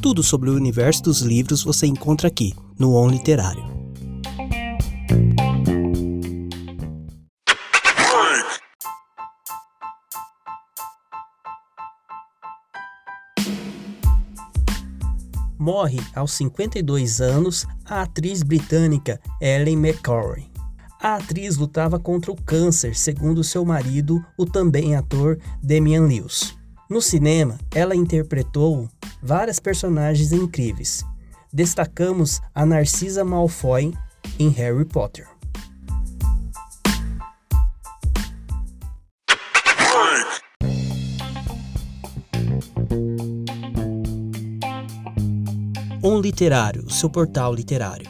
Tudo sobre o universo dos livros você encontra aqui, no On Literário. Morre aos 52 anos a atriz britânica Ellen McCoy. A atriz lutava contra o câncer, segundo seu marido, o também ator Damian Lewis. No cinema, ela interpretou várias personagens incríveis. Destacamos a Narcisa Malfoy em Harry Potter. Um Literário, seu portal literário.